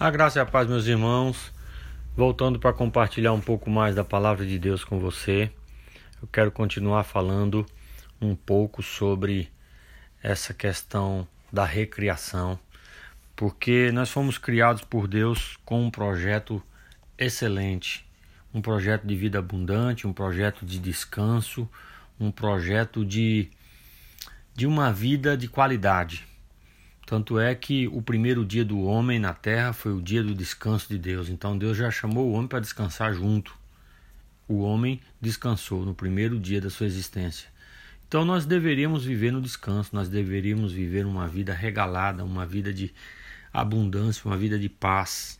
A graça e a paz, meus irmãos. Voltando para compartilhar um pouco mais da palavra de Deus com você, eu quero continuar falando um pouco sobre essa questão da recriação, porque nós fomos criados por Deus com um projeto excelente, um projeto de vida abundante, um projeto de descanso, um projeto de, de uma vida de qualidade. Tanto é que o primeiro dia do homem na terra foi o dia do descanso de Deus. Então Deus já chamou o homem para descansar junto. O homem descansou no primeiro dia da sua existência. Então nós deveríamos viver no descanso, nós deveríamos viver uma vida regalada, uma vida de abundância, uma vida de paz,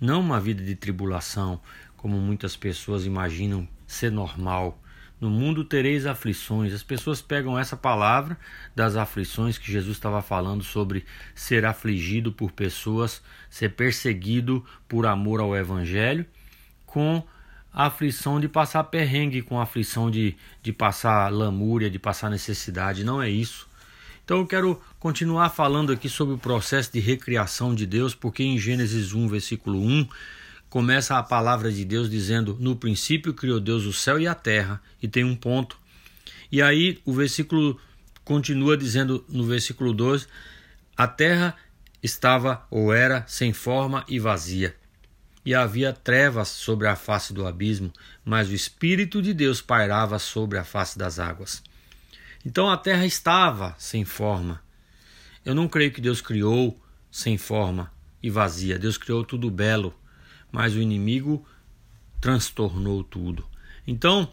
não uma vida de tribulação, como muitas pessoas imaginam ser normal. No mundo tereis aflições. As pessoas pegam essa palavra das aflições que Jesus estava falando sobre ser afligido por pessoas, ser perseguido por amor ao Evangelho, com a aflição de passar perrengue, com a aflição de, de passar lamúria, de passar necessidade. Não é isso. Então eu quero continuar falando aqui sobre o processo de recriação de Deus, porque em Gênesis 1, versículo 1 começa a palavra de Deus dizendo: No princípio criou Deus o céu e a terra, e tem um ponto. E aí o versículo continua dizendo no versículo 12: A terra estava ou era sem forma e vazia. E havia trevas sobre a face do abismo, mas o Espírito de Deus pairava sobre a face das águas. Então a terra estava sem forma. Eu não creio que Deus criou sem forma e vazia. Deus criou tudo belo, mas o inimigo transtornou tudo. Então,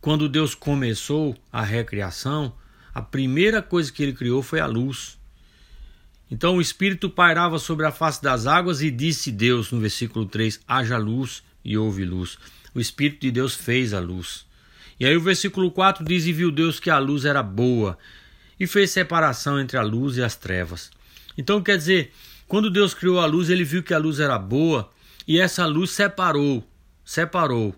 quando Deus começou a recriação, a primeira coisa que ele criou foi a luz. Então o Espírito pairava sobre a face das águas e disse Deus, no versículo 3: haja luz e houve luz. O Espírito de Deus fez a luz. E aí o versículo 4 diz: E viu Deus que a luz era boa, e fez separação entre a luz e as trevas. Então quer dizer, quando Deus criou a luz, ele viu que a luz era boa e essa luz separou, separou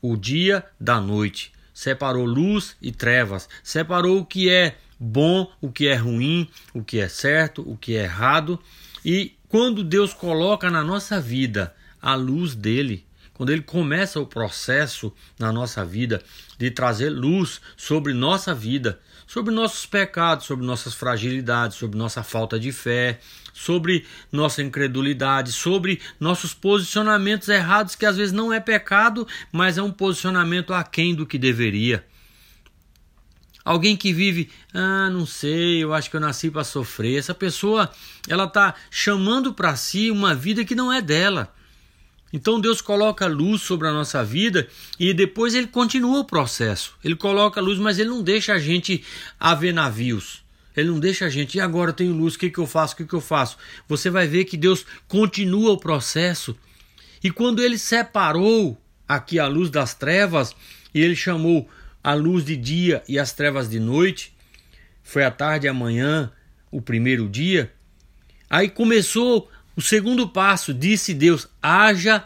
o dia da noite, separou luz e trevas, separou o que é bom, o que é ruim, o que é certo, o que é errado. E quando Deus coloca na nossa vida a luz dele, quando ele começa o processo na nossa vida de trazer luz sobre nossa vida, sobre nossos pecados, sobre nossas fragilidades, sobre nossa falta de fé, sobre nossa incredulidade, sobre nossos posicionamentos errados, que às vezes não é pecado, mas é um posicionamento aquém do que deveria. Alguém que vive, ah, não sei, eu acho que eu nasci para sofrer. Essa pessoa, ela está chamando para si uma vida que não é dela. Então Deus coloca luz sobre a nossa vida e depois ele continua o processo. Ele coloca luz, mas ele não deixa a gente a ver navios. Ele não deixa a gente, e agora eu tenho luz, o que, que eu faço? O que, que eu faço? Você vai ver que Deus continua o processo. E quando ele separou aqui a luz das trevas, e ele chamou a luz de dia e as trevas de noite, foi a tarde e a manhã, o primeiro dia. Aí começou o segundo passo, disse Deus: haja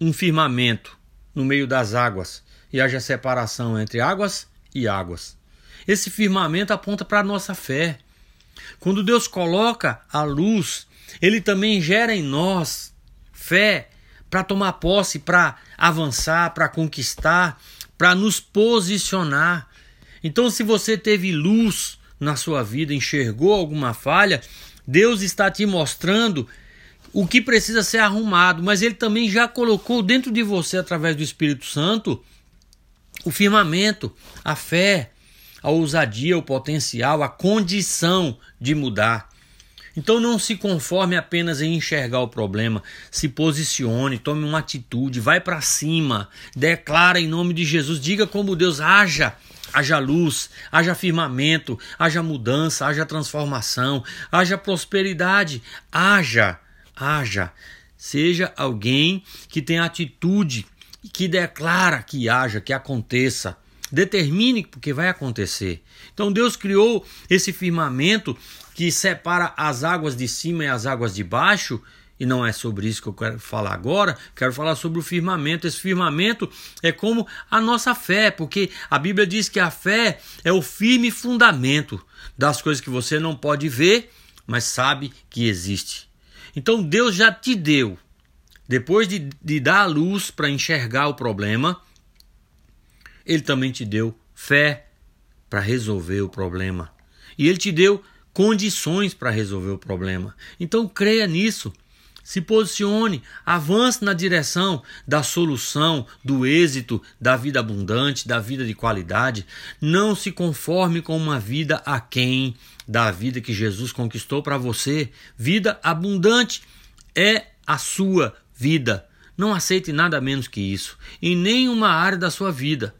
um firmamento no meio das águas e haja separação entre águas e águas. Esse firmamento aponta para a nossa fé. Quando Deus coloca a luz, ele também gera em nós fé para tomar posse, para avançar, para conquistar, para nos posicionar. Então, se você teve luz na sua vida, enxergou alguma falha, Deus está te mostrando o que precisa ser arrumado, mas ele também já colocou dentro de você, através do Espírito Santo, o firmamento, a fé, a ousadia, o potencial, a condição de mudar. Então não se conforme apenas em enxergar o problema, se posicione, tome uma atitude, vai para cima, declara em nome de Jesus, diga como Deus haja, haja luz, haja firmamento, haja mudança, haja transformação, haja prosperidade, haja haja. Seja alguém que tem atitude, que declara que haja, que aconteça. Determine porque vai acontecer. Então Deus criou esse firmamento que separa as águas de cima e as águas de baixo. E não é sobre isso que eu quero falar agora, quero falar sobre o firmamento. Esse firmamento é como a nossa fé, porque a Bíblia diz que a fé é o firme fundamento das coisas que você não pode ver, mas sabe que existe. Então Deus já te deu, depois de, de dar a luz para enxergar o problema, Ele também te deu fé para resolver o problema. E Ele te deu condições para resolver o problema. Então creia nisso. Se posicione, avance na direção da solução, do êxito, da vida abundante, da vida de qualidade. Não se conforme com uma vida aquém da vida que Jesus conquistou para você. Vida abundante é a sua vida. Não aceite nada menos que isso em nenhuma área da sua vida.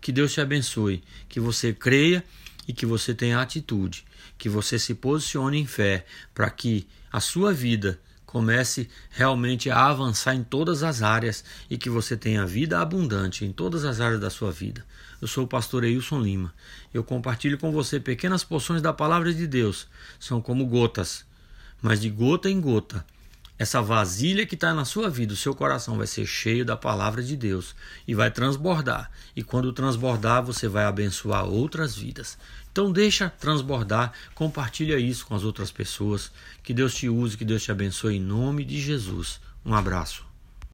Que Deus te abençoe, que você creia e que você tenha atitude, que você se posicione em fé para que a sua vida comece realmente a avançar em todas as áreas e que você tenha vida abundante em todas as áreas da sua vida. Eu sou o pastor Eilson Lima. Eu compartilho com você pequenas porções da palavra de Deus. São como gotas, mas de gota em gota. Essa vasilha que está na sua vida, o seu coração vai ser cheio da palavra de Deus e vai transbordar. E quando transbordar, você vai abençoar outras vidas. Então deixa transbordar, compartilha isso com as outras pessoas. Que Deus te use, que Deus te abençoe em nome de Jesus. Um abraço.